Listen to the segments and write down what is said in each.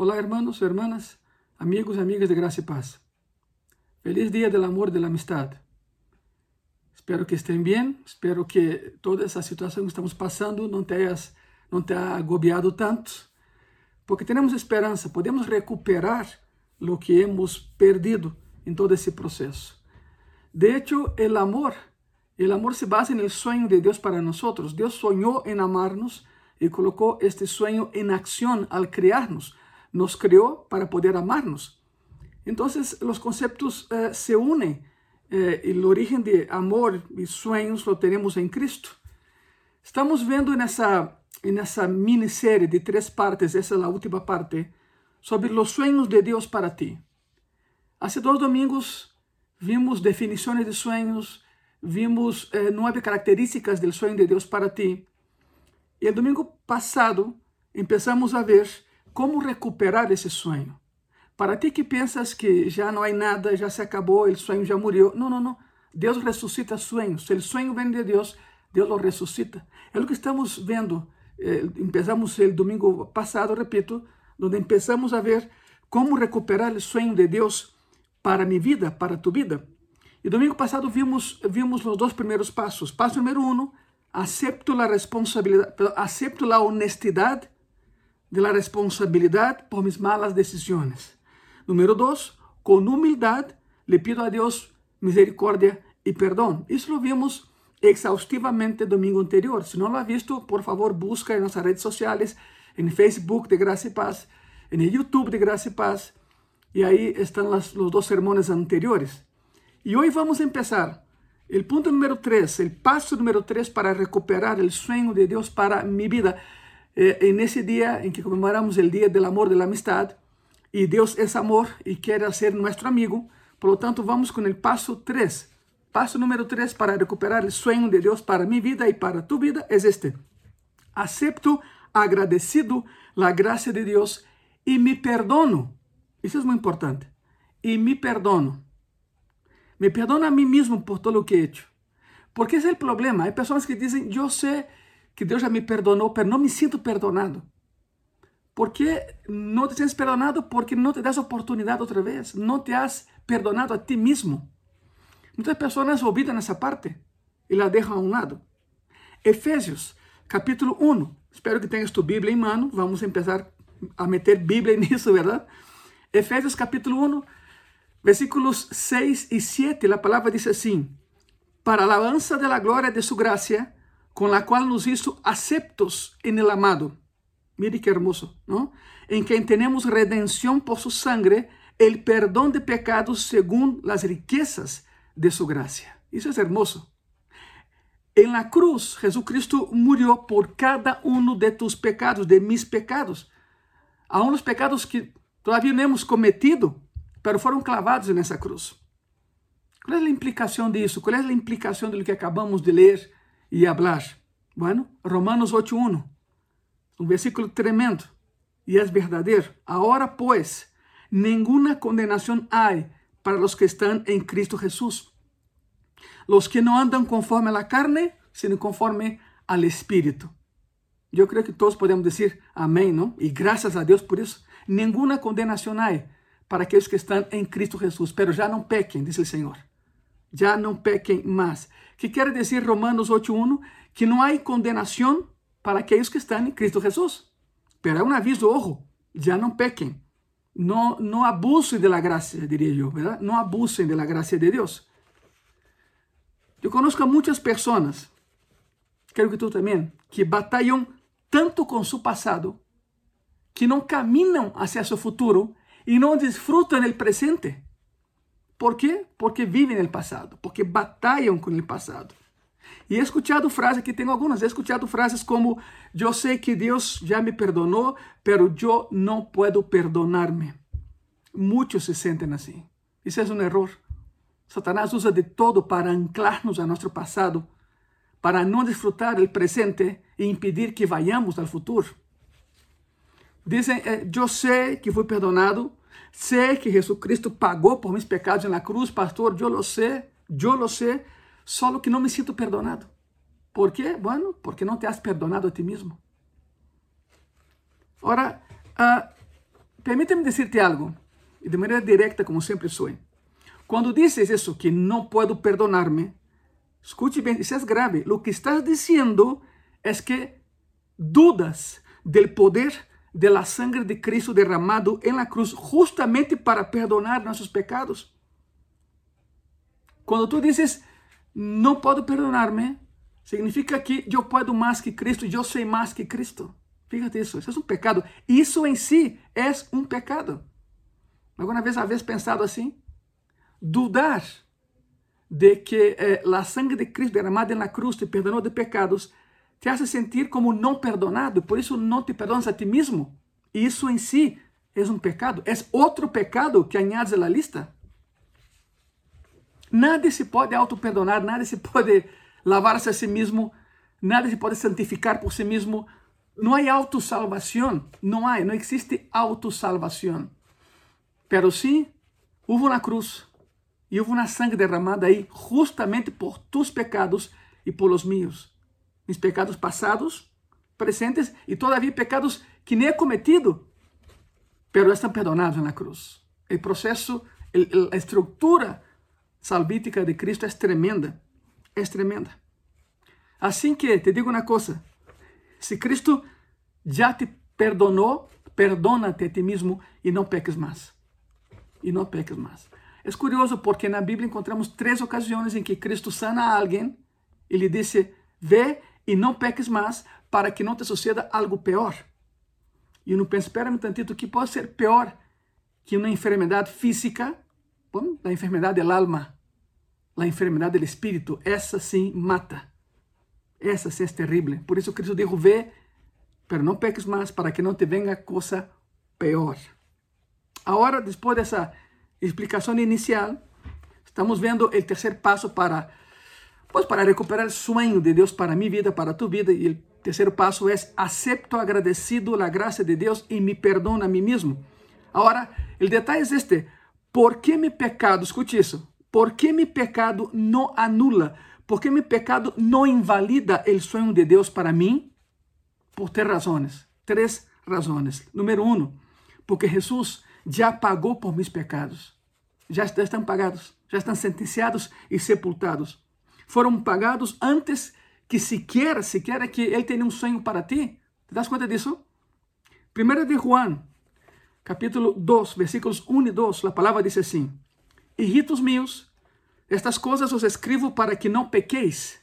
Olá, hermanos, hermanas, amigos amigas de graça e paz. Feliz Dia del Amor e da Amistad. Espero que estén bem, espero que toda essa situação que estamos passando não tenha, não tenha agobiado tanto, porque temos esperança, podemos recuperar o que hemos perdido em todo esse processo. De hecho, o amor, o amor se basa no sonho de Deus para nós. Deus sonhou em amarnos e colocou este sonho em ação al criarnos nos creó para poder amarnos. Entonces los conceptos eh, se unen. Eh, el origen de amor y sueños lo tenemos en Cristo. Estamos viendo en esa, en esa miniserie de tres partes, esa es la última parte, sobre los sueños de Dios para ti. Hace dos domingos vimos definiciones de sueños, vimos eh, nueve características del sueño de Dios para ti. Y el domingo pasado empezamos a ver como recuperar esse sonho? Para ti que pensas que já não há nada, já se acabou, o sonho já morreu. Não, não, não. Deus ressuscita sonhos. Se o sonho vem de Deus, Deus o ressuscita. É o que estamos vendo. Eh, empezamos o domingo passado, repito, onde empezamos a ver como recuperar o sonho de Deus para minha vida, para tu vida. E domingo passado vimos vimos os dois primeiros passos. Passo número um, acepto a responsabilidade, acepto a honestidade de la responsabilidad por mis malas decisiones. Número dos, con humildad le pido a Dios misericordia y perdón. Eso lo vimos exhaustivamente el domingo anterior. Si no lo ha visto, por favor busca en nuestras redes sociales, en Facebook de Gracia y Paz, en el YouTube de Gracia y Paz, y ahí están los dos sermones anteriores. Y hoy vamos a empezar el punto número tres, el paso número tres para recuperar el sueño de Dios para mi vida. Eh, en ese día en que conmemoramos el Día del Amor, de la Amistad, y Dios es amor y quiere ser nuestro amigo, por lo tanto vamos con el paso 3. Paso número 3 para recuperar el sueño de Dios para mi vida y para tu vida es este. Acepto agradecido la gracia de Dios y me perdono. Eso es muy importante. Y me perdono. Me perdono a mí mismo por todo lo que he hecho. Porque ese es el problema. Hay personas que dicen, yo sé que Deus já me perdonou, não me sinto perdonado. ¿Por que não te sientes perdonado? Porque não te das oportunidade outra vez. Não te has perdonado a ti mesmo. Muitas pessoas olvidam essa parte e la deixam a um lado. Efésios, capítulo 1. Espero que tenhas tu Bíblia em mano. Vamos começar a meter Bíblia nisso, verdade? Efésios, capítulo 1, versículos 6 e 7. A palavra diz assim: Para a alabanza de la glória de su gracia con la cual nos hizo aceptos en el amado. Mire qué hermoso, ¿no? En quien tenemos redención por su sangre, el perdón de pecados según las riquezas de su gracia. Eso es hermoso. En la cruz, Jesucristo murió por cada uno de tus pecados, de mis pecados. Aún los pecados que todavía no hemos cometido, pero fueron clavados en esa cruz. ¿Cuál es la implicación de eso? ¿Cuál es la implicación de lo que acabamos de leer y hablar? Bueno, Romanos 8.1, un versículo tremendo y es verdadero. Ahora pues, ninguna condenación hay para los que están en Cristo Jesús. Los que no andan conforme a carne, sino conforme al Espíritu. Yo creo que todos podemos decir amén, ¿no? Y gracias a Dios por eso. Ninguna condenación hay para aquellos que están en Cristo Jesús, pero ya no pequen, dice el Señor. Ya no pequen más. ¿Qué quiere decir Romanos 8.1? Que no hay condenación para aquellos que están en Cristo Jesús. Pero hay un aviso, ojo, ya no pequen. No, no abusen de la gracia, diría yo, ¿verdad? No abusen de la de Dios. Yo conozco a muchas personas, creo que tú también, que batallan tanto con su pasado, que no caminan hacia su futuro y no disfrutan el presente. ¿Por quê? Porque vivem no passado, porque batalham com o passado. E he escuchado frases, aqui tenho algumas, he escuchado frases como, eu sei que Deus já me perdonou, pero eu não puedo perdonar-me. Muitos se sentem assim. Isso é um erro. Satanás usa de todo para anclar-nos a nosso passado, para não desfrutar do presente e impedir que vayamos ao futuro. Dizem, eu sei que fui perdonado, Sé que Jesucristo pagou por mis pecados na cruz, pastor, eu lo sé, eu lo sé, solo que não me sinto perdonado. ¿Por quê? Bueno, porque não te has perdonado a ti mesmo. Ora, uh, permíteme decirte algo, y de manera directa como siempre soy. Cuando dices eso, que no puedo perdonarme, escuche bien, eso es grave. Lo que estás diciendo es que dudas del poder de la sangre de Cristo derramado en la cruz justamente para perdonar nuestros pecados. Cuando tú dices, no puedo perdonarme, significa que yo puedo más que Cristo, yo soy más que Cristo. Fíjate isso, isso é um pecado. Isso em si é um pecado. Alguma vez havia pensado assim? Dudar de que eh, a sangue de Cristo derramada na cruz te perdonou de pecados te hace sentir como não perdonado, por isso não te perdonas a ti mesmo. E isso em si é um pecado. É outro pecado que añades à lista. Nada se pode auto-perdonar, nada se pode lavar-se a si mesmo, nada se pode santificar por si mesmo não há autosalvação, não há, não existe autosalvação. Pero sim, houve uma cruz e houve uma sangue derramada aí justamente por tus pecados e por los míos. Mis pecados passados, presentes e todavia pecados que nem he cometido, pero estão perdonados na cruz. O processo, a estrutura salvítica de Cristo é tremenda, é tremenda. Assim que te digo uma coisa, se Cristo já te perdonou, perdona-te a ti mesmo e não peques mais. E não peques mais. É curioso porque na Bíblia encontramos três ocasiões em que Cristo sana a alguém e lhe disse: Vê e não peques mais para que não te suceda algo pior. E não penso, espera um tantito, que pode ser pior que uma enfermidade física, bom, a enfermidade do alma, a enfermidade do espírito, essa sim mata. Essa sim é terrível. Por isso Cristo dijo, vê, pero não peques mais para que não te venga coisa pior. Agora, depois dessa explicação inicial, estamos vendo o terceiro passo para, pues, para recuperar o sonho de Deus para minha vida, para tu vida. E o terceiro passo é: acepto agradecido a graça de Deus e me perdono a mim mesmo. Agora, o detalhe é este: por que meu pecado, escute isso, por que meu pecado não anula porque mi pecado no invalida el sueño de Dios para mí? Por tres razones. Tres razones. Número uno, porque Jesús ya pagó por mis pecados. Já estão pagados, já estão sentenciados e sepultados. Foram pagados antes que sequer, sequer que Ele tenha um sonho para ti. Te das conta disso? 1 de Juan, capítulo 2, versículos 1 e 2, a palavra diz assim: Hijitos meus, estas coisas os escrevo para que não pequeis.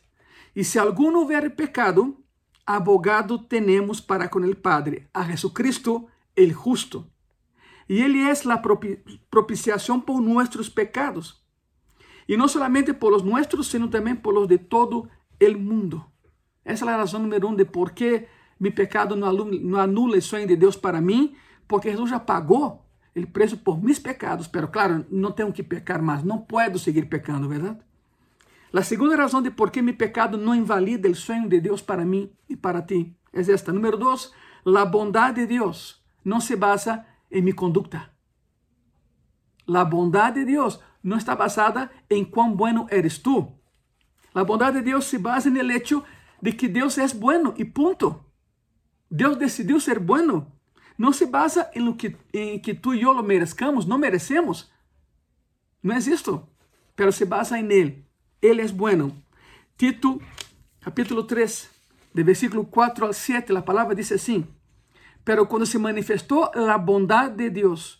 E se algum houver pecado, abogado tenemos para com el Padre, a Jesucristo el justo. E Ele é a propiciação por nossos pecados. E não solamente por os nossos, sino também por os de todo el mundo. Essa é a razão número um de por que meu pecado não anula o sonho de Deus para mim, porque Jesus já pagou ele preso por mis pecados, pero claro, não tenho que pecar mais, não posso seguir pecando, verdade? A segunda razão de por que meu pecado não invalida o sonho de Deus para mim e para ti é esta. Número dois, a bondade de Deus não se basa em minha conduta. A bondade de Deus não está basada em quão bueno eres tu. A bondade de Deus se basa no hecho de que Deus é bueno e ponto. Deus decidiu ser bueno não se basa em que, em que tu e eu lo merezcamos, não merecemos. Não é isto, pero se basa em Ele. Ele é bueno. Tito, capítulo 3, de versículo 4 al 7, a palavra diz assim: Pero quando se manifestou a bondade de Deus,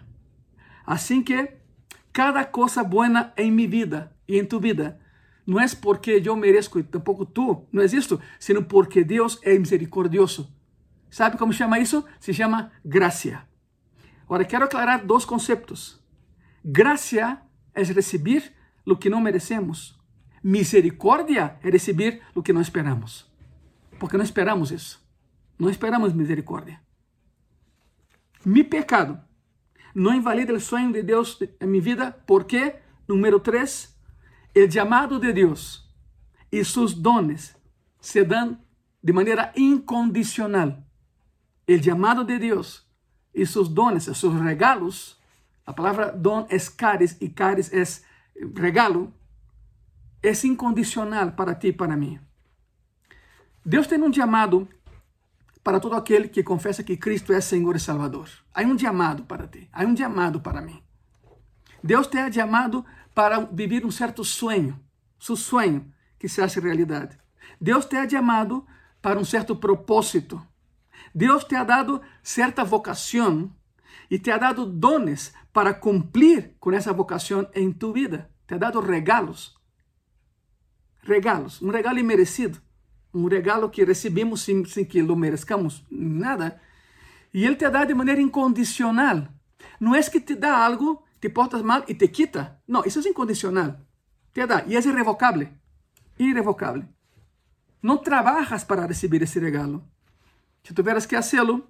Así que cada cosa buena en mi vida y en tu vida não é porque eu mereço e tampouco tu, não é isso, sino porque Deus é misericordioso. Sabe como chama isso? Se chama graça. Agora, quero aclarar dois conceitos. Graça é receber o que não merecemos. Misericórdia é receber o que não esperamos. Porque não esperamos isso. Não esperamos misericórdia. Mi pecado, no invalida el sueño de Dios en mi vida porque, número tres, el llamado de Dios y sus dones se dan de manera incondicional. El llamado de Dios y sus dones, sus regalos, la palabra don es caris y caris es regalo, es incondicional para ti y para mí. Deus tem um chamado para todo aquele que confessa que Cristo é Senhor e Salvador. Há um chamado para ti, há um chamado para mim. Deus te ha chamado para viver um certo sonho, seu sonho que se hace realidade. Deus te ha chamado para um certo propósito. Deus te ha dado certa vocação e te ha dado dones para cumprir com essa vocação em tu vida. Te ha dado regalos. Regalos, um regalo imerecido um regalo que recebemos sem, sem que lo merezcamos nada. E Ele te dá de maneira incondicional. Não é que te dá algo, te portas mal e te quita. Não, isso é incondicional. Te dá e é irrevocável. Irrevocável. Não trabalhas para receber esse regalo. Se tiveras que fazê-lo,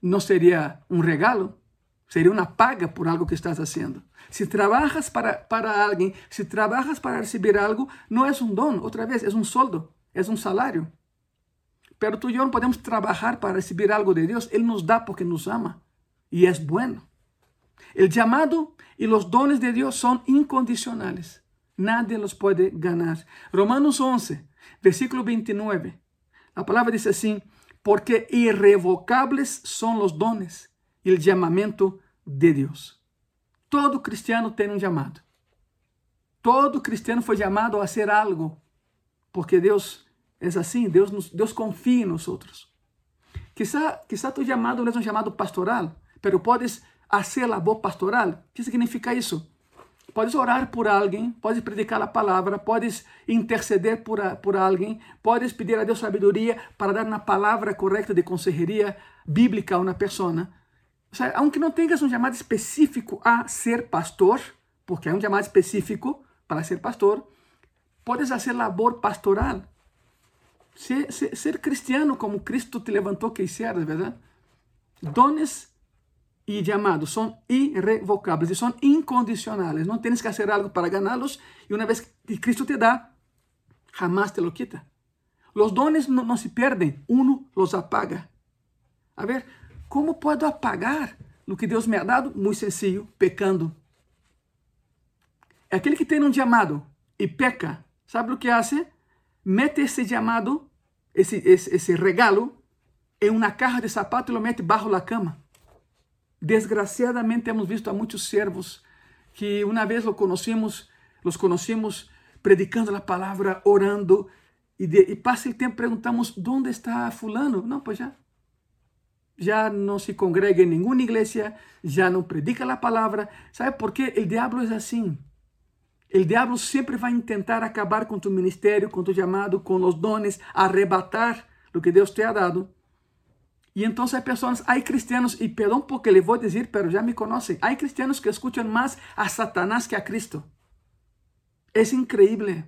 não seria um regalo, seria uma paga por algo que estás fazendo. Se trabalhas para, para alguém, se trabalhas para receber algo, não é um dom, outra vez, é um soldo é um salário. Pero tu e eu não podemos trabalhar para receber algo de Deus. Ele nos dá porque nos ama e é bueno. O chamado e os dones de Deus são incondicionais. Nadie los pode ganar. Romanos 11, versículo 29. A palavra diz assim: Porque irrevocables são os dones e o chamamento de Deus. Todo cristiano tem um chamado. Todo cristiano foi chamado a ser algo, porque Deus é assim, Deus, nos, confia em nós outros. Quizá, quizá tu chamado não é um chamado pastoral, pero podes fazer labor pastoral. O que significa isso? Podes orar por alguém, podes predicar a palavra, podes interceder por, a, por alguém, podes pedir a Deus sabedoria para dar uma palavra correta de consejeria bíblica a uma pessoa. O sea, aunque não tenhas um chamado específico a ser pastor, porque é um chamado específico para ser pastor, podes fazer labor pastoral. Ser, ser, ser, cristiano como Cristo te levantou que hicieras, ¿verdad? Dones e llamados são irrevocables e são incondicionales. Não tens que fazer algo para ganhá-los e uma vez que Cristo te dá, jamás te lo quita. Los dones não, não se perdem, uno los apaga. A ver, como posso apagar o que Deus me ha dado? Muito sencillo, pecando. É aquele que tem um chamado e peca, sabe o que hace? mete esse chamado, esse, esse, esse regalo, em uma caixa de sapato e lo mete bajo la cama. Desgraciadamente hemos visto a muitos servos que uma vez lo conocimos, los conocimos predicando a palavra, orando, e, de, e passa o tempo perguntamos, onde está fulano? Não, pois já. Já não se congrega em nenhuma igreja, já não predica a palavra. Sabe por quê? O diabo é assim. O diabo sempre vai tentar acabar com tu ministério, com tu chamado, com os dones, arrebatar o que Deus te ha dado. E então há pessoas, há cristianos, e perdão porque le vou dizer, pero já me conhecem, há cristianos que escutam mais a Satanás que a Cristo. É incrível.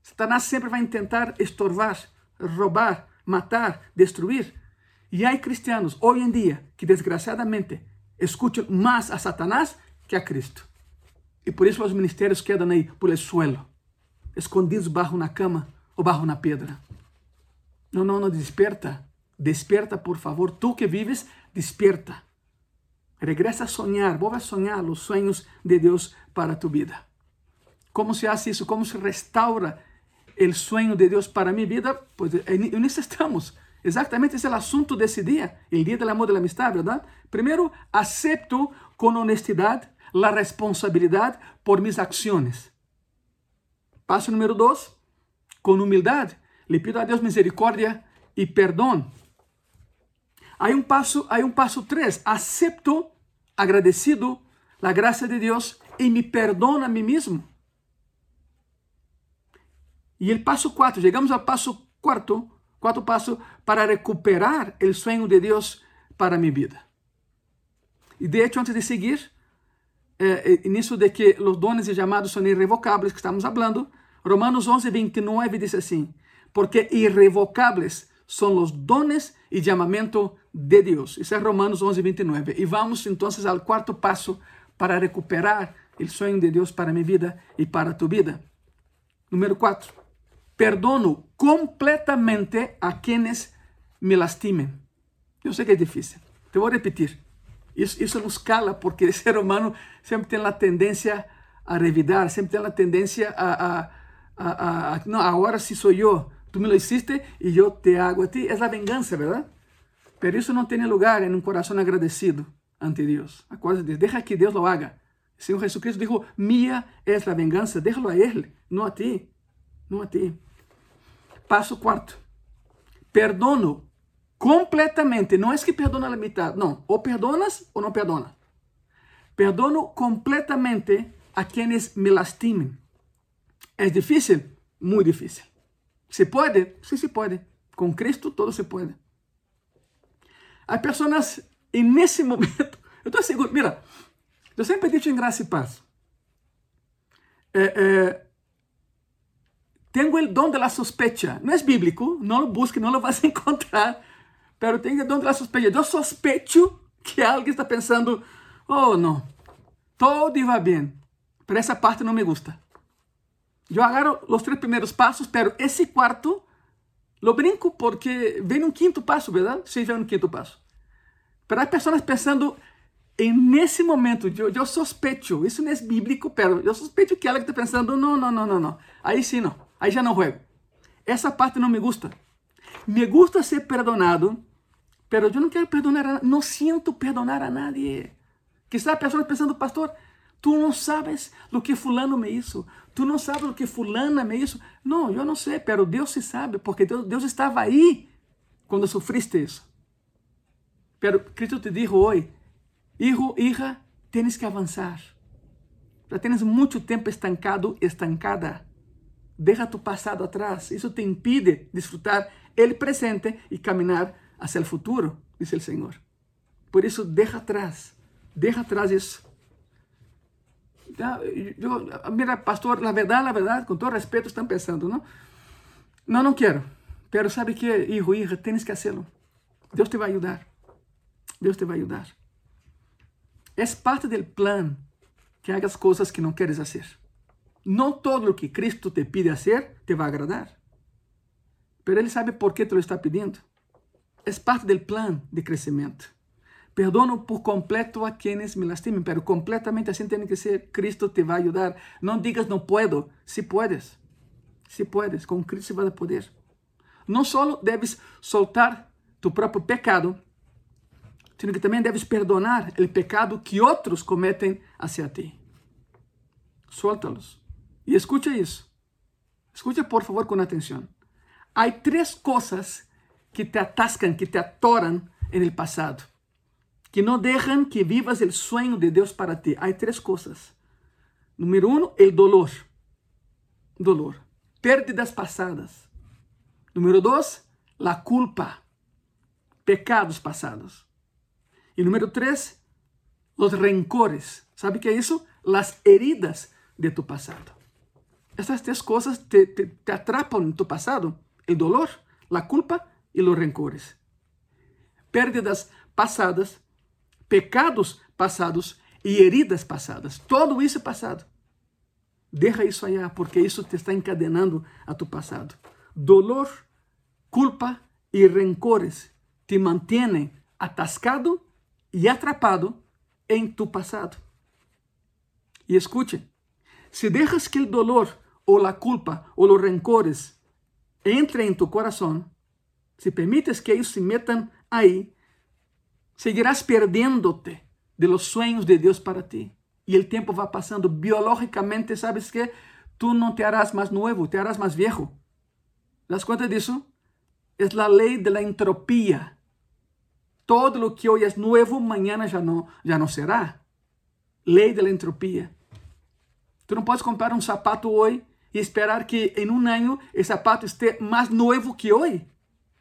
Satanás sempre vai tentar estorvar, roubar, matar, destruir. E há cristianos hoje em dia que desgraciadamente escutam mais a Satanás que a Cristo. E por isso os ministérios quedam aí por el suelo, escondidos bajo na cama ou bajo na pedra. Não, não, não, desperta. Desperta, por favor. Tu que vives, desperta. Regresa a sonhar, volve a sonhar os sonhos de Deus para tu vida. Como se faz isso? Como se restaura o sonho de Deus para minha vida? Pois nisso estamos. Exatamente esse é o assunto desse dia, o dia do amor e da amistade, verdade? Primeiro, acepto com honestidade la responsabilidad por mis acciones. Paso número dos, con humildad, le pido a Dios misericordia y perdón. Hay un paso, hay un paso tres, acepto agradecido la gracia de Dios y me perdono a mí mismo. Y el paso cuatro, llegamos al paso cuarto, cuarto paso, para recuperar el sueño de Dios para mi vida. Y de hecho, antes de seguir, é, é, nisso de que os dones e chamados são irrevocables, que estamos falando, Romanos 11, 29 diz assim, porque irrevocables son los dones y llamamiento de Dios. Isso é Romanos 11, 29. E vamos então ao quarto passo para recuperar o sonho de Deus para minha vida e para tu vida. Número 4. Perdono completamente a quienes me lastimen. Eu sei que é difícil. Te vou repetir. Isso, isso nos cala porque o ser humano sempre tem a tendência a revidar, sempre tem a tendência a, a, a, a, não, agora sim sou eu, tu me lo hiciste e eu te hago a ti. É a vingança, verdade? Pero isso não tem lugar em um coração agradecido ante Deus. Acuérdate, deixa que Deus lo haga. O Senhor Jesucristo dijo, mía es a vengança, déjalo a Ele, não a ti, não a ti. Passo quarto. Perdono completamente. Não é que perdona a mitad. Não. Ou perdonas ou não perdonas. Perdono completamente a quienes me lastimen. É difícil? Muito difícil. Se pode? Sim, se pode. Com Cristo todo se pode. Há pessoas, e nesse momento, eu estou seguro, mira, eu sempre digo em graça e paz. É, é, tenho o dom da sospecha. Não é bíblico, não lo busque, não lo vas encontrar pero tenho donde la sospecha. Eu sospecho que alguém está pensando, oh, não, todo iba bem, pero essa parte não me gusta. Eu agarro os três primeiros passos, pero esse quarto lo brinco porque vem um quinto passo, verdade? Sim, vem um quinto passo. Pero há pessoas pensando, e nesse momento, eu, eu sospecho, isso não é bíblico, pero eu sospecho que ela está pensando, não, não, não, não, não. Aí sim não, aí já não juego. Essa parte não me gusta. Me gusta ser perdonado, Pero eu não quero perdonar, não sinto perdonar a nadie. Quizá a pessoa pensando, pastor, tu não sabes o que fulano me hizo, tu não sabes o que fulana me hizo. Não, eu não sei, pero Deus se sabe, porque Deus, estava aí quando sofriste isso. Pero Cristo te dijo hoje, hijo, hija, tienes que avançar. Já tens muito tempo estancado, estancada. Deja tu passado atrás. Isso te impide desfrutar el presente e caminhar hacia el futuro, dice el Señor. Por eso deja atrás, deja atrás eso. Yo, mira, pastor, la verdad, la verdad, con todo respeto, están pensando, ¿no? No, no quiero. Pero sabe que, hijo, hija, tienes que hacerlo. Dios te va a ayudar. Dios te va a ayudar. Es parte del plan que hagas cosas que no quieres hacer. No todo lo que Cristo te pide hacer te va a agradar. Pero Él sabe por qué te lo está pidiendo. É parte do plano de crescimento. Perdono por completo a quienes me lastimen, pero completamente assim tem que ser. Cristo te vai ajudar. Não digas não puedo, si puedes. Si puedes, com Cristo vai poder. Não só deves soltar tu próprio pecado, sino que também deves perdonar o pecado que outros cometem hacia ti. Suéltalos. E escucha isso. Escucha, por favor, com atenção. Há três coisas que te atascan, que te atoran en el que no dejan que vivas el sueño de Dios para ti. Hay tres cosas. Número uno, el dolor. Dolor. Pérdidas pasadas. Número dos, la culpa. Pecados pasados. E número três, os rencores. Sabe que é isso? Las heridas de tu passado. Essas três coisas te, te, te atrapam em tu passado: o dolor, a culpa e los rencores. Pérdidas passadas, pecados passados e heridas passadas. Todo isso é passado. Deja isso allá, porque isso te está encadenando a tu passado. Dolor, culpa e rencores te mantêm atascado e atrapado em tu passado. E escute, se deixas que o dolor ou a culpa ou os rencores entrem em tu coração, se permites que ellos se metan ahí, seguirás perdiéndote de los sueños de Dios para ti. Y el tiempo va pasando. Biológicamente, ¿sabes qué? Tú no te harás más nuevo, te harás más viejo. ¿Te das cuenta de eso? Es la ley de la. Todo lo que hoy es nuevo, mañana ya no, ya no será. Ley de la entropía. Tú no puedes comprar un zapato hoy y esperar que en un año el zapato esté más nuevo que hoy.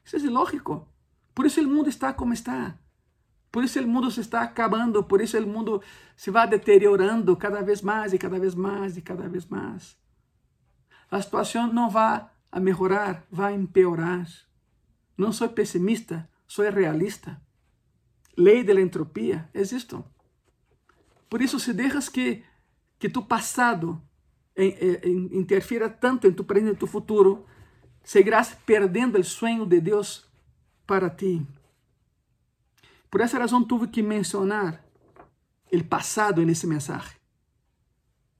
Isso é ilógico. Por isso o mundo está como está. Por isso o mundo se está acabando, por isso o mundo se vai deteriorando cada vez mais e cada vez mais e cada vez mais. A situação não vai a melhorar, vai empeorar. Não sou pessimista, sou realista. Lei da entropia, existo. Por isso, se deixas que, que tu passado interfira tanto em tu presente e tu futuro, seguirás perdendo o sonho de Deus para ti. Por essa razão, tive que mencionar o passado nesse mensagem.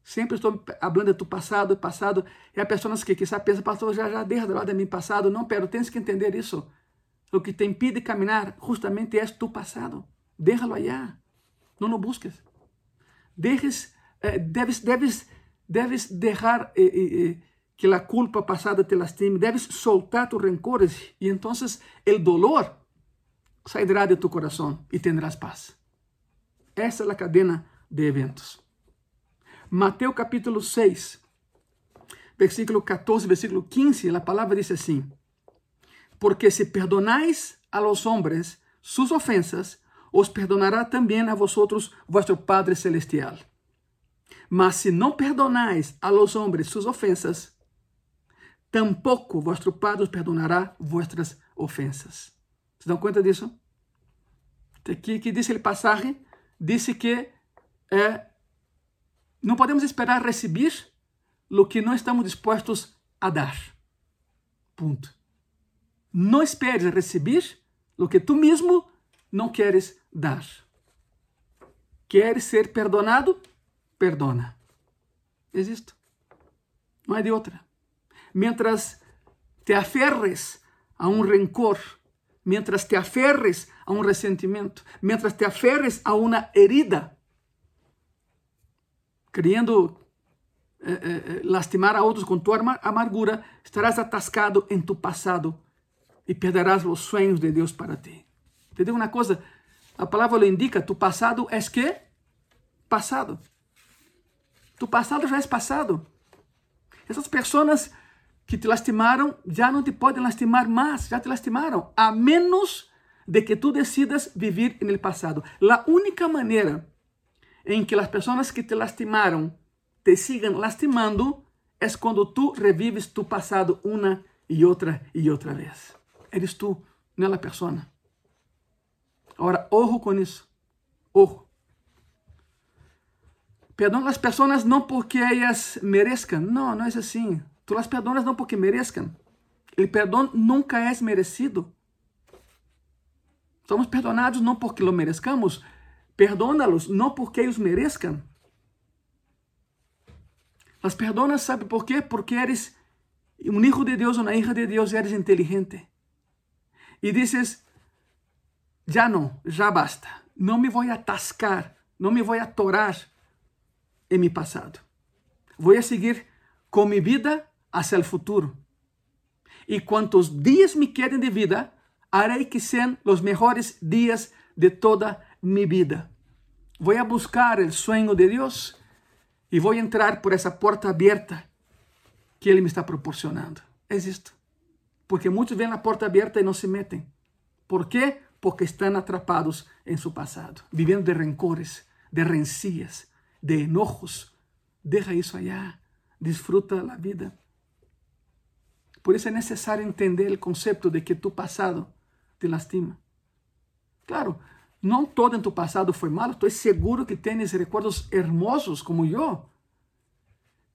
Sempre estou falando tu passado, passado. E há pessoas que quizás pensam, pastor, já, já deixa de lado de meu passado. Não, pero tens que entender isso. O que te impide caminhar justamente é tu passado. Déjalo allá. Não lo busques. Dejes, eh, deves, deves, deves deixar eh, eh, eh que a culpa passada te lastime. Deves soltar tus rencores. E então o dolor sairá de tu coração e tendrás paz. Essa é a cadena de eventos. Mateus capítulo 6, versículo 14, versículo 15, a palavra diz assim: Porque se perdonáis a los hombres sus ofensas, os perdonará também a vosotros vuestro Padre Celestial. Mas se não perdonáis a los hombres sus ofensas, tampouco vosso Padre perdonará vuestras ofensas. Se dão conta disso? Aqui que diz ele passagem, disse que é não podemos esperar receber o que não estamos dispostos a dar. Ponto. Não esperes receber o que tu mesmo não queres dar. Queres ser perdonado? Perdona. Existe. Não é de outra. Mientras te aferres a um rencor, mientras te aferres a um ressentimento, mientras te aferres a uma herida, querendo eh, eh, eh, lastimar a outros com tua amargura, estarás atascado em tu passado e perderás os sonhos de Deus para ti. Te digo uma coisa, a palavra lhe indica, tu passado é que? Passado. Tu passado já é passado. Essas pessoas que te lastimaram já não te podem lastimar mais, já te lastimaram, a menos de que tu decidas viver no passado. A única maneira em que as pessoas que te lastimaram te sigam lastimando é quando tu revives tu passado uma e outra e outra vez. Eres tu, não é a pessoa. Agora, ojo com isso. Ojo. Perdona as pessoas não porque elas mereçam. Não, não é assim. Tu as perdonas não porque mereçam. O perdão nunca é merecido. Somos perdonados não porque lo merezcamos, Perdona-los não porque eles mereçam. Las perdonas, sabe por quê? Porque eres um hijo de Deus, uma hija de Deus, eres inteligente. E dizes, já não, já basta. Não me vou atascar, não me vou atorar em meu passado. Vou seguir com minha vida hacia o futuro. E quantos dias me quedem de vida, harei que sejam os melhores dias de toda mi vida. Voy a buscar el sueño de Dios y voy a entrar por esa puerta abierta que Ele me está proporcionando. Es esto. Porque muchos ven la puerta abierta y no se meten. ¿Por qué? Porque están atrapados en su pasado, viviendo de rencores, de rencillas, de enojos. Deja isso allá. Disfruta la vida. Por isso é necessário entender o conceito de que tu passado te lastima. Claro, não todo em tu passado foi malo, estou seguro que tens recuerdos hermosos como eu.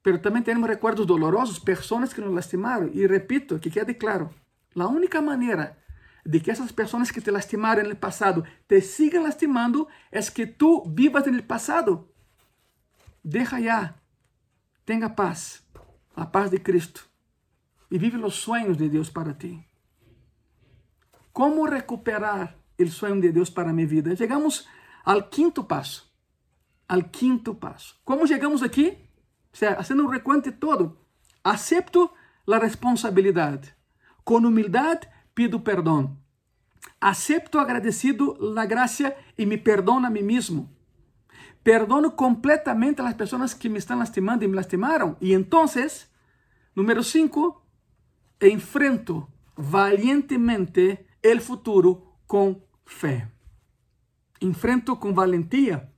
Pero também temos recuerdos dolorosos, pessoas que nos lastimaram. E repito, que quede claro, a única maneira de que essas pessoas que te lastimaram no passado te sigam lastimando é que tu vivas no passado. Deja já, tenha paz, a paz de Cristo e vive os sonhos de Deus para ti. Como recuperar o sonho de Deus para minha vida. Chegamos ao quinto passo. Ao quinto passo. Como chegamos aqui? Fazendo um recuento todo. Acepto a responsabilidade. Com humildade, pido perdão. Acepto agradecido a graça e me perdono a mim mesmo. Perdono completamente as pessoas que me estão lastimando e me lastimaram. E então, número 5, enfrento valientemente o futuro com fé. Enfrento com valentia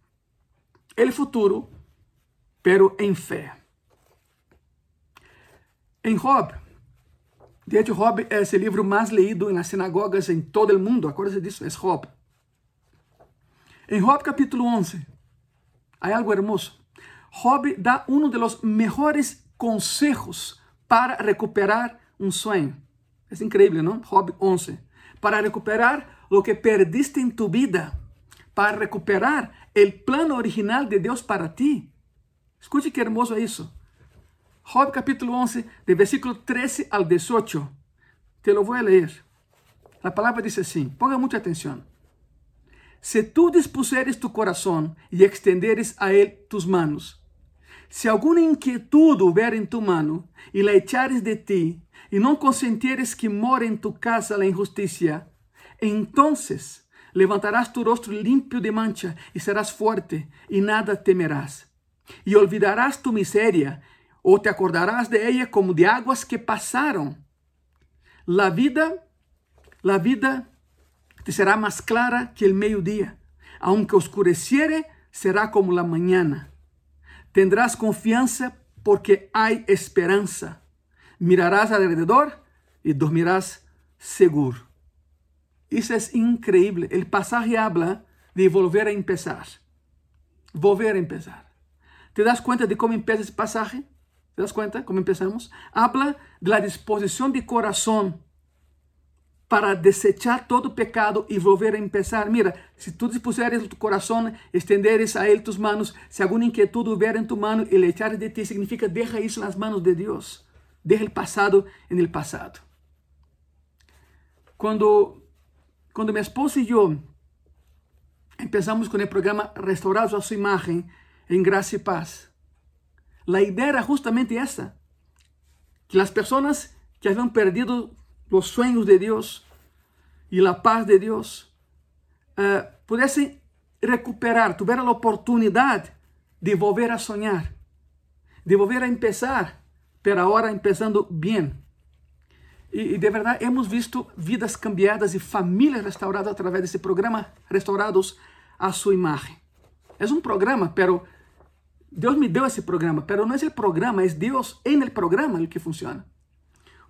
o futuro, pero em fé. Em Job, De hecho, Job é o livro mais leído nas sinagogas em todo o mundo. Acuérdense disso, é Job. Em Job capítulo 11, há algo hermoso. Job dá um dos melhores consejos para recuperar um sonho. É incrível, não? Job 11. Para recuperar o que perdiste em tu vida. Para recuperar o plano original de Deus para ti. Escute que hermoso é isso. Job capítulo 11, de versículo 13 al 18. Te lo voy a leer. La palabra dice así, ponga mucha atención. Si tú dispuseres tu corazón y extenderes a él tus manos, si alguna inquietud hubiera en tu mano y la echares de ti, y no consentieres que more en tu casa la injusticia, entonces levantarás tu rostro limpio de mancha y serás fuerte y nada temerás. Y olvidarás tu miseria ou te acordarás de ella como de águas que passaram. La vida, la vida te será mais clara que el meio-dia. Aunque oscureciere, será como la mañana. Tendrás confiança porque há esperança. Mirarás alrededor e dormirás seguro. Isso é increíble. El pasaje habla de volver a empezar. Volver a empezar. ¿Te das cuenta de cómo empieza ese pasaje? ¿Te das cuenta cómo empezamos? Habla de la disposición de corazón para desechar todo pecado y volver a empezar. Mira, si tú dispuseres tu corazón, extenderes a él tus manos, si alguna inquietud hubiera en tu mano y le echares de ti, significa deja eso en las manos de Dios. Deja el pasado en el pasado. Cuando, cuando mi esposa y yo empezamos con el programa Restaurados a su imagen en Gracia y Paz, la idea era justamente esa, que las personas que habían perdido los sueños de Dios y la paz de Dios uh, pudiesen recuperar, tuvieran la oportunidad de volver a soñar, de volver a empezar, pero ahora empezando bien. E, de verdade, hemos visto vidas cambiadas e famílias restauradas através desse programa Restaurados a sua imagem. É um programa, pero Deus me deu esse programa, pero não é o programa, é Deus em el programa o que funciona.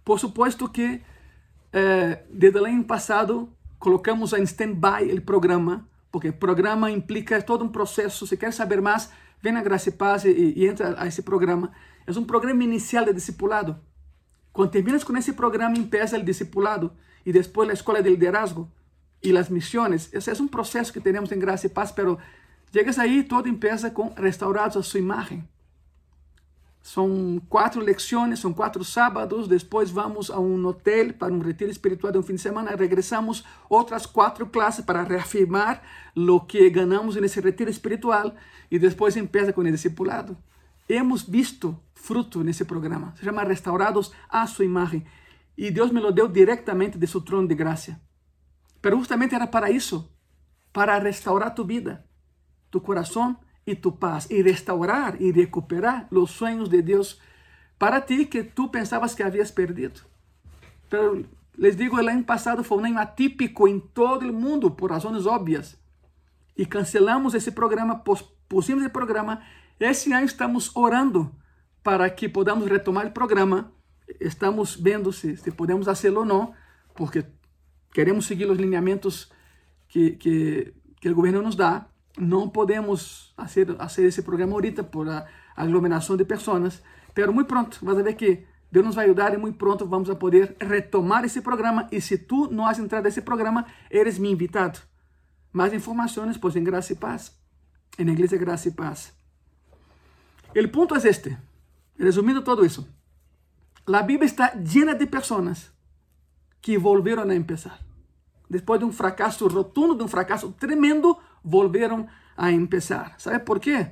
Por supuesto que eh, desde o ano passado colocamos em stand-by o programa, porque o programa implica todo um processo. Se quer saber mais, vem na Graça e Paz e, e entra a esse programa. É um programa inicial de discipulado. Quando terminas com esse programa, empieza o discipulado e depois a escola de liderazgo e as missões. Esse é um processo que temos em Graça e Paz, pero Llegas aí, todo empieza com restaurados a sua imagem. São quatro lecciones, são quatro sábados, depois vamos a um hotel para um retiro espiritual de um fim de semana, regressamos outras quatro classes para reafirmar o que ganhamos nesse retiro espiritual e depois empieza com o discipulado. Hemos visto fruto nesse programa, se chama Restaurados a sua imagem e Deus me lo deu diretamente de seu trono de graça. Pero justamente era para isso, para restaurar tu vida tu corazón y tu paz y restaurar y recuperar los sueños de Dios para ti que tú pensabas que habías perdido. Pero les digo, el año pasado fue un año atípico en todo el mundo por razones obvias. Y cancelamos ese programa, pusimos el programa. Ese año estamos orando para que podamos retomar el programa. Estamos viendo si, si podemos hacerlo o no, porque queremos seguir los lineamientos que, que, que el gobierno nos da. Não podemos fazer, fazer esse programa ahorita por a aglomeração de pessoas, pero muito pronto, vas a ver que Deus nos vai ajudar e muito pronto vamos a poder retomar esse programa. E se tu não has entrado nesse programa, eres mi invitado. Mais informações, pois, em Graça e Paz, em Igreja Graça e Paz. O ponto é este, resumindo todo isso. A Bíblia está llena de pessoas que volveram a empezar. Depois de um fracasso rotundo, de um fracasso tremendo, volveram a empezar. ¿Sabe por quê?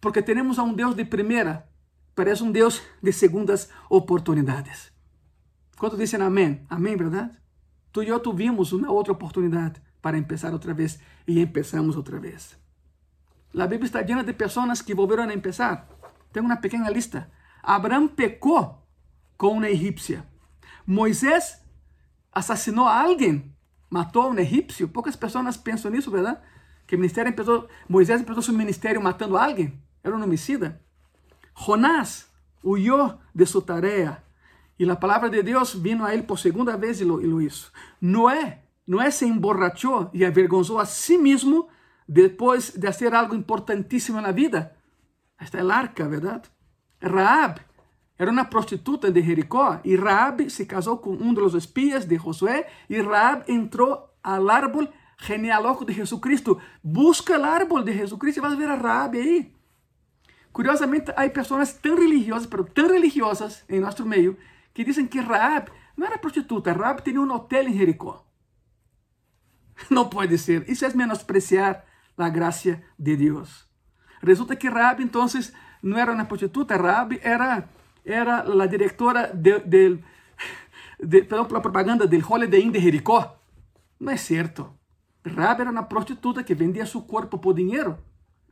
Porque temos a Deus de primeira, parece um Deus de segundas oportunidades. Quanto dizem amém? Amém, verdade? Tu e eu tuvimos uma outra oportunidade para empezar outra vez e empezamos outra vez. A Bíblia está llena de pessoas que volveram a empezar. Tenho uma pequena lista. Abraão pecou com uma egípcia. Moisés assassinou alguém, matou um egípcio. Poucas pessoas pensam nisso, verdade? Que ministério empezou, Moisés empezou seu ministério matando alguém, era um homicida. Jonás huyó de sua tarefa E a palavra de Deus vino a ele por segunda vez e lo, lo hizo. Noé, Noé se emborrachou e avergonzou a si mesmo depois de fazer algo importantíssimo na vida. Esta é a arca, verdade? Raab era uma prostituta de Jericó e Raab se casou com um dos espias de Josué e Raab entrou ao árbol genealógico de Jesucristo. Busca o árbol de Jesucristo e vas ver a Raab aí. Curiosamente, há pessoas tão religiosas, pero tão religiosas em nosso meio, que dizem que Raab não era prostituta, Raab tinha um hotel em Jericó. Não pode ser. Isso é menospreciar a graça de Deus. Resulta que Raab, então, não era uma prostituta, Raab era, era a diretora de, de, de, propaganda do Holiday Inn de Jericó. Não é certo. Raab era uma prostituta que vendia seu corpo por dinheiro,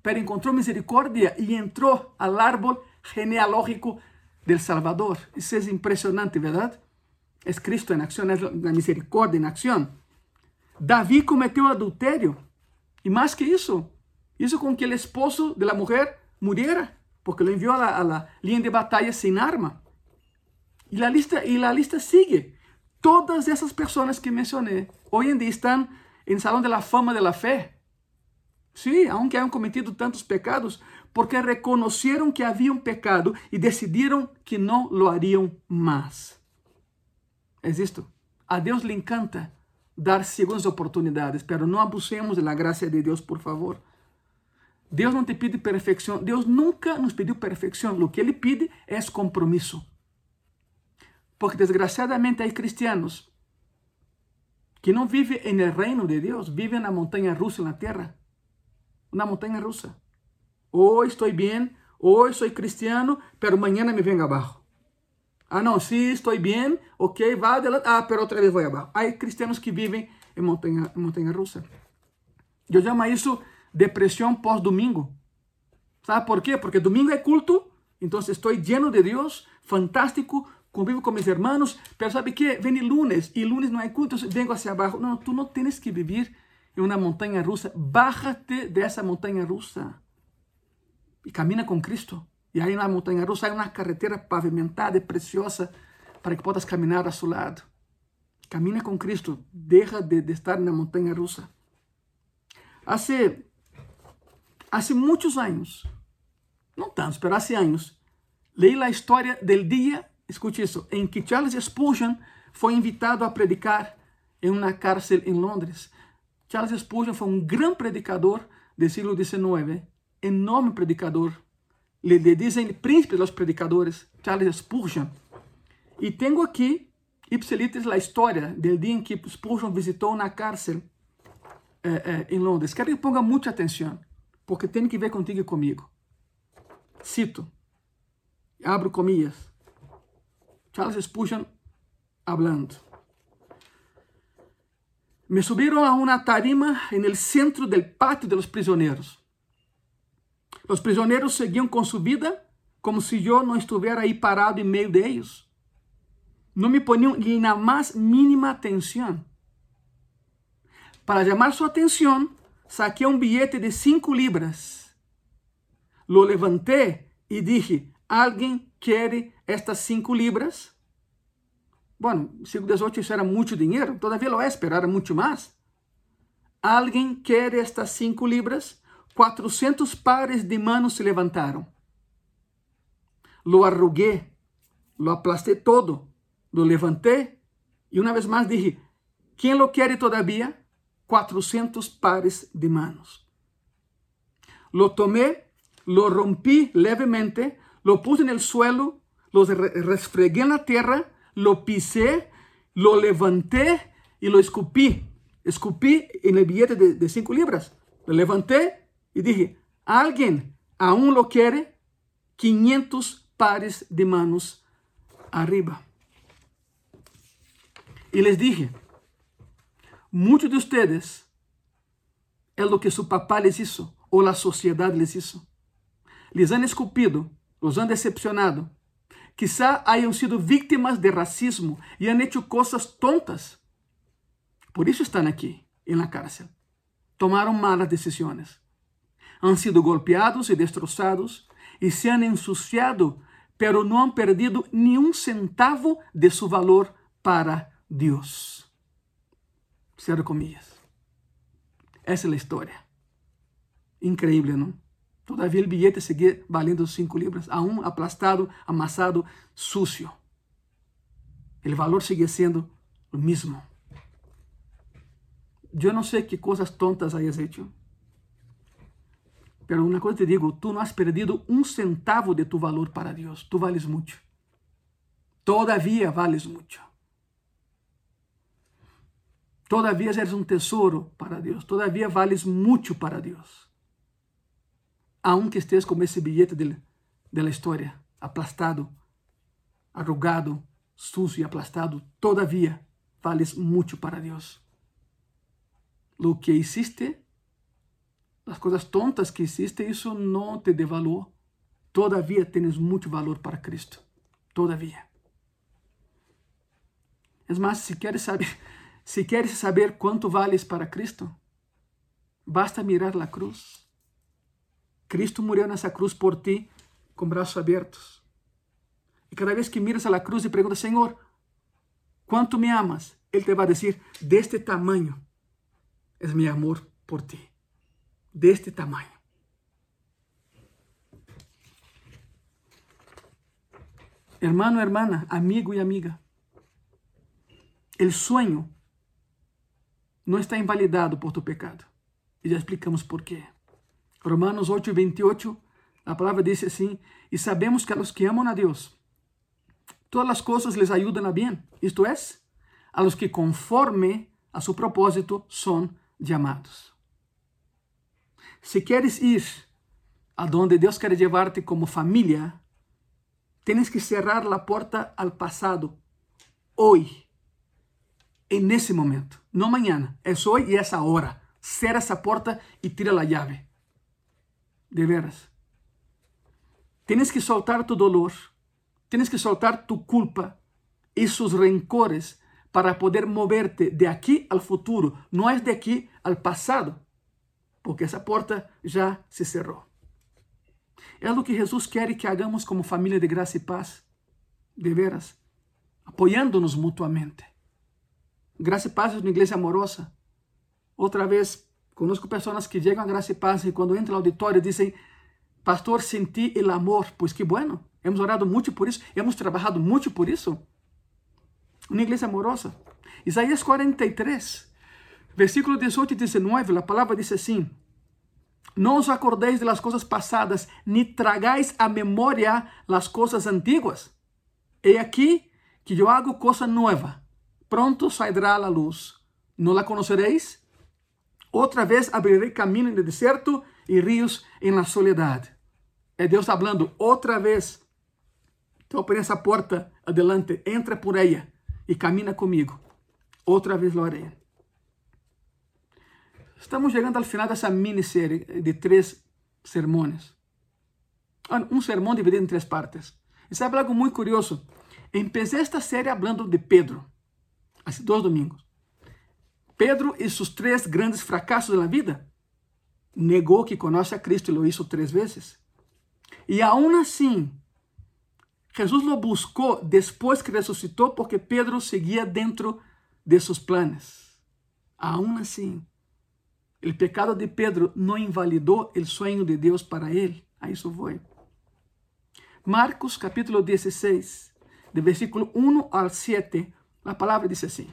pero encontrou misericórdia e entrou ao árbol genealógico del Salvador. Isso é impressionante, verdade? É Cristo em ação, é a misericórdia em ação. Davi cometeu adultério. E mais que isso, isso com que o esposo de la mujer muriera, porque lo enviou a la, linha de batalha sem arma. E a lista, e a lista sigue. Todas essas pessoas que mencionei, hoje em dia estão em salão de la fama de la fé. Sí, aunque hayan cometido tantos pecados, porque reconocieron que un pecado y decidieron que no lo harían más. Es. A Deus le encanta dar segundas oportunidades, pero no abusemos de la gracia de Dios, por favor. Deus não te pede perfeição. Deus nunca nos pediu perfeição. O que Ele pede é compromisso. Porque, desgraciadamente, há cristianos que não vivem no reino de Deus, vivem na montanha russa na terra. Uma montanha russa. Hoy estou bem, hoje sou cristiano, pero mañana me vengo abaixo. Ah, não, sim, estou bem, ok, vai adelante. Ah, pero outra vez vou abaixo. Há cristianos que vivem em montanha, em montanha russa. Eu chamo isso depressão pós-domingo. ¿Sabe por quê? Porque domingo é culto, então estou lleno de Deus, fantástico, convivo com meus irmãos, mas sabe que vem lunes e lunes não é culto, então vengo hacia abaixo. Não, tu não tens que viver em uma montanha russa. Bájate dessa montanha russa e camina com Cristo. E aí na montanha russa há uma carretera pavimentada e preciosa para que possas caminhar a seu lado. Camina com Cristo, deixa de, de estar na montanha russa. Hace Hace muitos anos, não tantos, mas hace anos, leí a história del dia, escute isso, em que Charles Spurgeon foi invitado a predicar em uma cárcel em Londres. Charles Spurgeon foi um grande predicador do século XIX, enorme predicador. Le, dizem príncipe dos predicadores, Charles Spurgeon. E tenho aqui, ipsilites, a história do dia em que Spurgeon visitou na cárcel eh, eh, em Londres. Quero que ponga muita atenção porque tem que ver contigo e comigo. Cito, abro comillas, Charles Spurgeon hablando. Me subieron a una tarima en el centro del patio de los prisioneros. Los prisioneros seguían con su vida como si yo no estuviera ahí parado en medio de ellos. No me ponían ni la más mínima atención. Para llamar su atención, saquei um bilhete de cinco libras. Lo levantei e dije, alguém quer estas cinco libras? Bueno, século XVIII isso era muito dinheiro, todavia lo é, era muito mais. Alguém quer estas cinco libras? 400 pares de manos se levantaram. Lo arrugué, lo aplasté todo, lo levanté e uma vez mais dije, quem lo quer todavia? 400 pares de manos. Lo tomé, lo rompí levemente, lo puse en el suelo, lo resfregué en la tierra, lo pisé, lo levanté y lo escupí. Escupí en el billete de, 5 libras. Lo levanté y dije, ¿alguien aún lo quiere? 500 pares de manos arriba. Y les dije, Muitos de ustedes é lo que su papá les hizo ou a sociedade les hizo. Les han esculpido, los han decepcionado. Quizá hayan sido vítimas de racismo e han hecho coisas tontas. Por isso estão aqui, em la cárcel. Tomaram malas decisões. Han sido golpeados e destrozados e se han ensuciado pero no han perdido ni un centavo de su valor para Dios. Cierro comillas. Essa é a história. Increíble, não? Todavia o bilhete seguia valendo 5 libras, aún aplastado, amassado, sucio. O valor seguia sendo o mesmo. Eu não sei que coisas tontas hayas hecho. Pero uma coisa te digo, tu não has perdido um centavo de tu valor para Deus. Tu vales muito. Todavia vales muito. Todavia eres um tesouro para Deus. Todavia vales muito para Deus. Aunque estés como esse bilhete de, la história, aplastado, arrugado, sucio e aplastado, todavia vales muito para Deus. Lo que hiciste as coisas tontas que existem, isso não te dê valor. Todavia tens muito valor para Cristo. Todavia. É mais, se queres saber, se queres saber quanto vales para Cristo, basta mirar a cruz. Cristo morreu nessa cruz por ti, com braços abertos. E cada vez que miras a la cruz e perguntas, Senhor, quanto me amas? Ele te vai dizer, deste tamanho é meu amor por ti de este tamaño. Hermano, hermana, amigo y amiga, el sueño no está invalidado por tu pecado. Y ya explicamos por qué. Romanos 8, 28, la palabra dice así, y sabemos que a los que aman a Dios, todas las cosas les ayudan a bien. Esto es, a los que conforme a su propósito son llamados. Se queres ir a donde Deus quer llevarte como família, tienes que cerrar a porta al passado hoy, en ese momento, no mañana, es hoy y es ahora. Cierra esa porta y tira la llave. De veras. Tienes que soltar tu dolor, tienes que soltar tu culpa y sus rencores para poder moverte de aquí al futuro. No es de aquí al pasado porque essa porta já se cerrou. É o que Jesus quer que hagamos como família de graça e paz, de veras, apoiando-nos mutuamente. Graça e paz é uma igreja amorosa. Outra vez, conosco pessoas que chegam a graça e paz e quando entram no auditório dizem, pastor, senti o amor. Pois que bueno, hemos orado muito por isso, hemos trabalhado muito por isso. Uma igreja amorosa. Isaías 43, Versículo 18 e 19, a palavra diz assim: Não os acordéis de las coisas passadas, ni tragais a memória las coisas antiguas. He aqui que eu hago coisa nova. Pronto sairá a luz. Não la conoceréis? Outra vez abrirei caminho no deserto e rios la soledade. É Deus falando outra vez. Então, por essa porta adelante, entra por ela e camina comigo. Outra vez lo haré. Estamos chegando ao final dessa minissérie de três sermões. Um sermão dividido em três partes. E sabe algo muito curioso? Empecé esta série falando de Pedro, há dois domingos. Pedro e seus três grandes fracassos na vida. Negou que conhece a Cristo e lo hizo três vezes. E aún assim, Jesus lo buscou depois que ressuscitou, porque Pedro seguia dentro de seus planos. Aún assim, o pecado de Pedro não invalidou o sonho de Deus para ele. A isso vou. Marcos capítulo 16, de versículo 1 al 7, a palavra diz assim: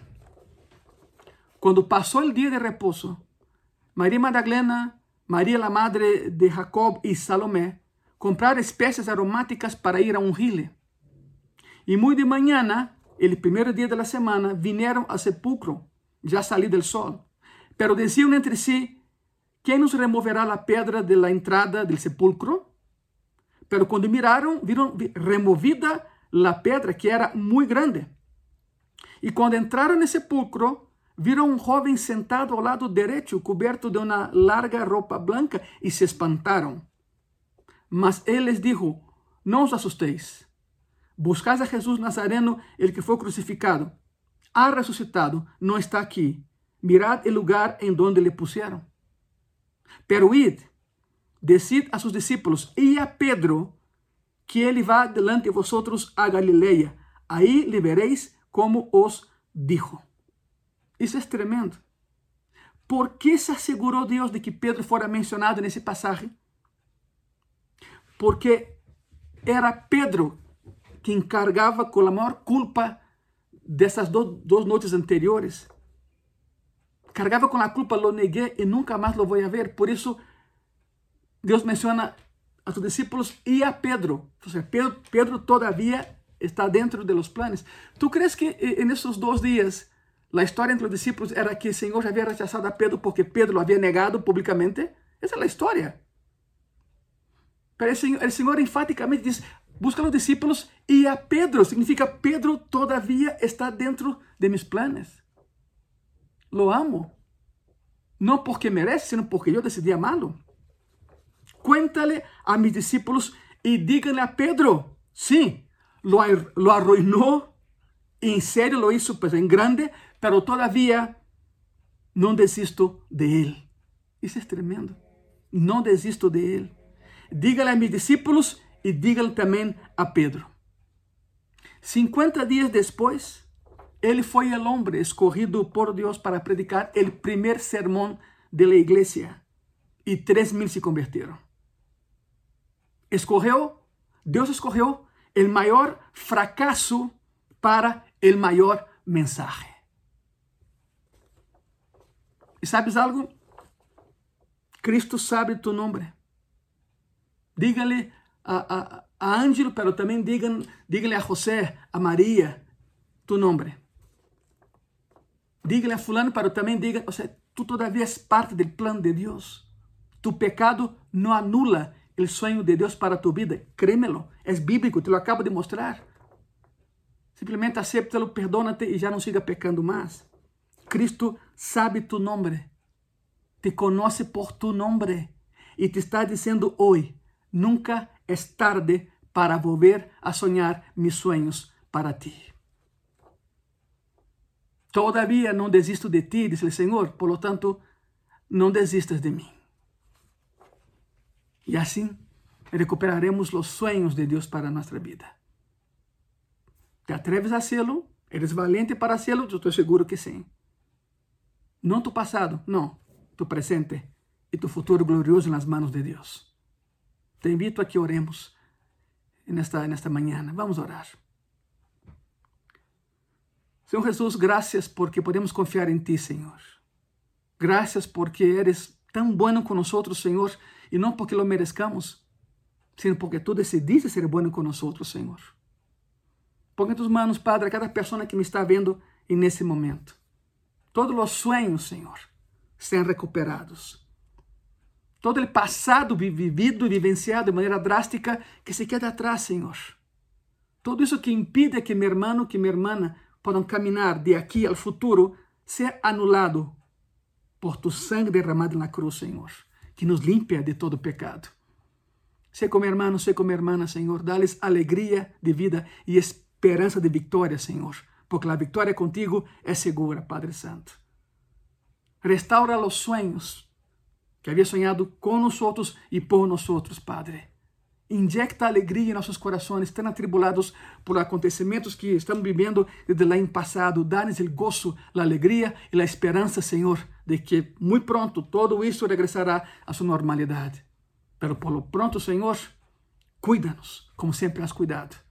Quando passou o dia de repouso, Maria Magdalena, Maria a madre de Jacob e Salomé compraram espécies aromáticas para ir a ungirle. E muito de manhã, o primeiro dia da semana, vieram ao sepulcro, já salido do sol. Pero decían entre sí, ¿quién nos removerá la pedra de la entrada del sepulcro? Pero cuando miraron, vieron removida la pedra, que era muy grande. Y cuando entraron en el sepulcro, vieron un joven sentado al lado derecho, cubierto de una larga ropa blanca, y se espantaron. Mas él les dijo, no os asustéis. Buscáis a Jesús Nazareno, el que fue crucificado. Ha resucitado, no está aquí mirad el lugar en donde le pusieron. Pero id, decid a sus discípulos y a Pedro que ele vá delante de vosotros a Galileia. Aí lhe vereis como os dijo. Isso é tremendo. Por que se assegurou Deus de que Pedro fora mencionado nesse passagem? Porque era Pedro quem carregava com a maior culpa dessas duas noites anteriores. Carregava com a culpa, lo negué e nunca mais lo vou ver. Por isso, Deus menciona a sus discípulos e a Pedro. Então, Pedro, Pedro todavía está dentro de los planes. ¿Tú crees que en esos dos días la historia entre los discípulos era que el Señor había rechazado a Pedro porque Pedro lo había negado públicamente? Esa es la historia. Pero el Señor, el enfáticamente busca a los discípulos y a Pedro. Significa, Pedro todavía está dentro de mis planes. Lo amo. No porque merece, sino porque yo decidí amarlo. Cuéntale a mis discípulos y díganle a Pedro, sí, lo, lo arruinó, en serio lo hizo pues en grande, pero todavía no desisto de él. Isso é tremendo. Não desisto de ele. Dígale a mis discípulos e dígale também a Pedro. 50 dias depois, ele foi o homem escorrido por Deus para predicar o primeiro sermão de la igreja e 3 mil se converteram escorreu, Deus escorreu o maior fracasso para o maior mensagem. E sabes algo? Cristo sabe tu nome. Dígale a, a, a pero também digan, dígale a José, a Maria, tu nome. Dígale a fulano, pero também diga, o tu todavía és parte do plano de Deus. Tu pecado não anula o sonho de Deus para tu vida. Créemelo, é bíblico, te lo acabo de mostrar. Simplesmente acéptalo, perdónate e já não siga pecando mais. Cristo sabe tu nome, te conoce por tu nome e te está dizendo hoje: nunca é tarde para volver a sonhar mis sueños para ti. Todavía não desisto de ti, diz o Senhor, por lo tanto, não desistas de mim. E assim recuperaremos os sonhos de Deus para nossa vida. ¿Te atreves a hacerlo? ¿Eres valente para hacerlo? Eu estou seguro que sim. Não tu passado, não. Tu presente e tu futuro glorioso nas manos de Deus. Te invito a que oremos nesta, nesta manhã. Vamos orar. Senhor Jesus, graças porque podemos confiar em Ti, Senhor. Graças porque eres tão bueno com nós, Senhor, e não porque lo merezcamos, sino porque tu decidiste ser bueno con nosotros, Senhor. Põe em tus manos, Padre, a cada pessoa que me está vendo nesse momento. Todos os sonhos, Senhor, sejam recuperados. Todo o passado vivido e vivenciado de maneira drástica que se quede atrás, Senhor. Todo isso que impide que meu irmão, que minha irmã possam caminhar de aqui ao futuro, seja anulado por tu sangue derramado na cruz, Senhor que nos limpia de todo pecado. Sé como hermano, sé como hermana, Senhor, dá-lhes alegria de vida e esperança de vitória, Senhor, porque a vitória contigo é segura, Padre Santo. Restaura os sonhos que havia sonhado com nós e por nós, Padre. Injecta alegria em nossos corações, tão atribulados por acontecimentos que estamos vivendo desde o ano passado. Dá-nos o gozo, a alegria e a esperança, Senhor, de que muito pronto todo isso regressará à sua normalidade. Pero por lo pronto, Senhor, cuida-nos, como sempre has cuidado.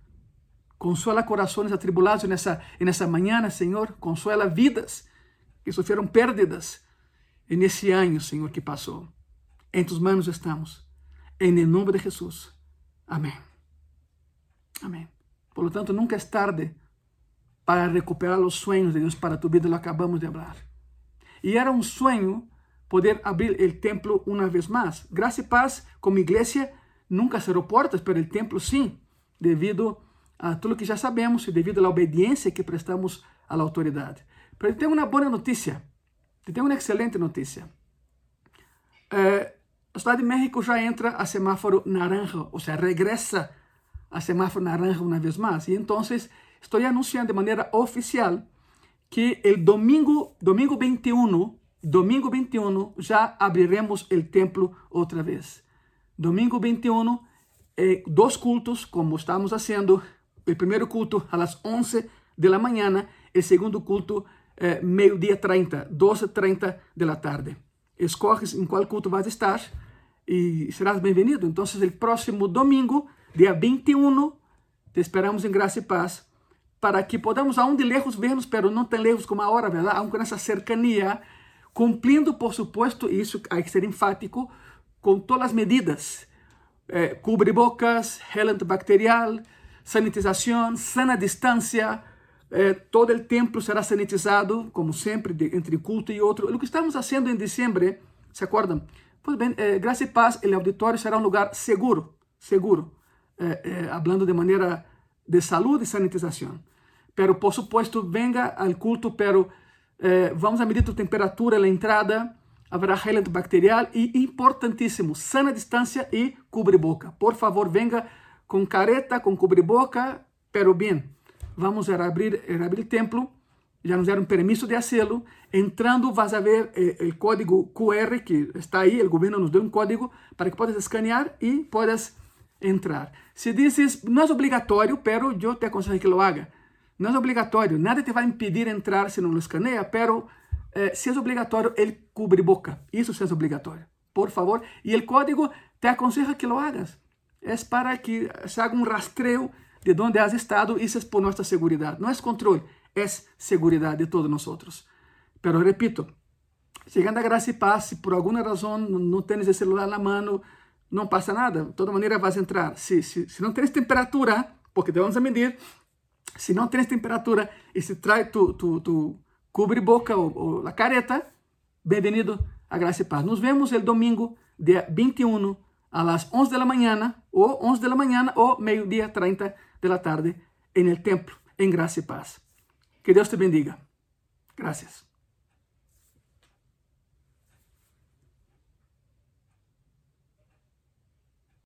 Consuela corações atribulados nessa, nessa manhã, Senhor. Consuela vidas que sofreram pérdidas nesse ano, Senhor, que passou. Em tus manos estamos. Em nome de Jesus. Amém. Amém. Por lo tanto, nunca é tarde para recuperar os sonhos de Deus para tu vida, lo acabamos de falar. E era um sonho poder abrir o templo uma vez mais. Graça e paz, como igreja, nunca cerrou portas, mas o templo sim, devido a tudo que já sabemos e devido à obediência que prestamos à autoridade. Mas tenho uma boa notícia, tenho uma excelente notícia. Eh, a cidade de México já entra a semáforo naranja, ou seja, regressa a semáforo naranja uma vez mais. E então estou anunciando de maneira oficial que el domingo, domingo 21, domingo 21 já abriremos o templo outra vez. Domingo 21 eh, dos cultos, como estamos haciendo. El primer culto las 11 de la mañana, el segundo culto eh, meio-dia 30, 12:30 de la tarde. Escoges em qual culto vas a estar e serás bem-vindo. Então, o próximo domingo, dia 21, te esperamos em graça e paz para que podamos aún de lejos vernos, pero não tão lejos como agora, verdade? Aún com essa cercanía, cumprindo, por supuesto, isso há que ser enfático, com todas as medidas. Eh, cubre-bocas, gel antibacterial, sanitização, sana distância, eh, todo o templo será sanitizado, como sempre, de, entre culto e outro. O que estamos fazendo em dezembro, ¿se acordam? Pois bem, eh, graça e paz, o auditório será um lugar seguro, seguro, eh, eh, hablando de maneira de saúde e sanitização. Pero, por supuesto, venga al culto, pero vamos a medir tu temperatura na entrada, haverá gel antibacterial e, importantíssimo, sana distância e cubre-boca. Por favor, venga com careta, com cubre-boca, pero bem, vamos abrir, a abrir o templo, já nos deram permisso de hacerlo. Entrando, vas a ver eh, o código QR que está aí, o governo nos deu um código para que puedas escanear e puedas entrar. Se dizes, não é obrigatório, pero eu te aconselho que lo haga. Não é obrigatório, nada te vai impedir entrar se não lo escaneia, pero eh, se é obrigatório, ele cubre boca. Isso sim é obrigatório. Por favor. E o código te aconselha que lo hagas. É para que se haga um rastreio de onde has estado. Isso é por nossa segurança. Não é controle, é segurança de todos nós. Pero repito, chegando a graça e paz, se por alguma razão não tens o celular na mão, não passa nada. De toda maneira, vas entrar. Se, se, não tens temperatura, porque te vamos a medir, se não tens temperatura e se traz tu, tu, tu cubre-boca ou, ou a careta, bem-vindo a Graça e Paz. Nos vemos el domingo, dia 21, a las 11 de la mañana, ou 11 de la mañana, ou meio-dia 30 de la tarde, en el templo, en Graça e Paz. Que Deus te bendiga. Gracias.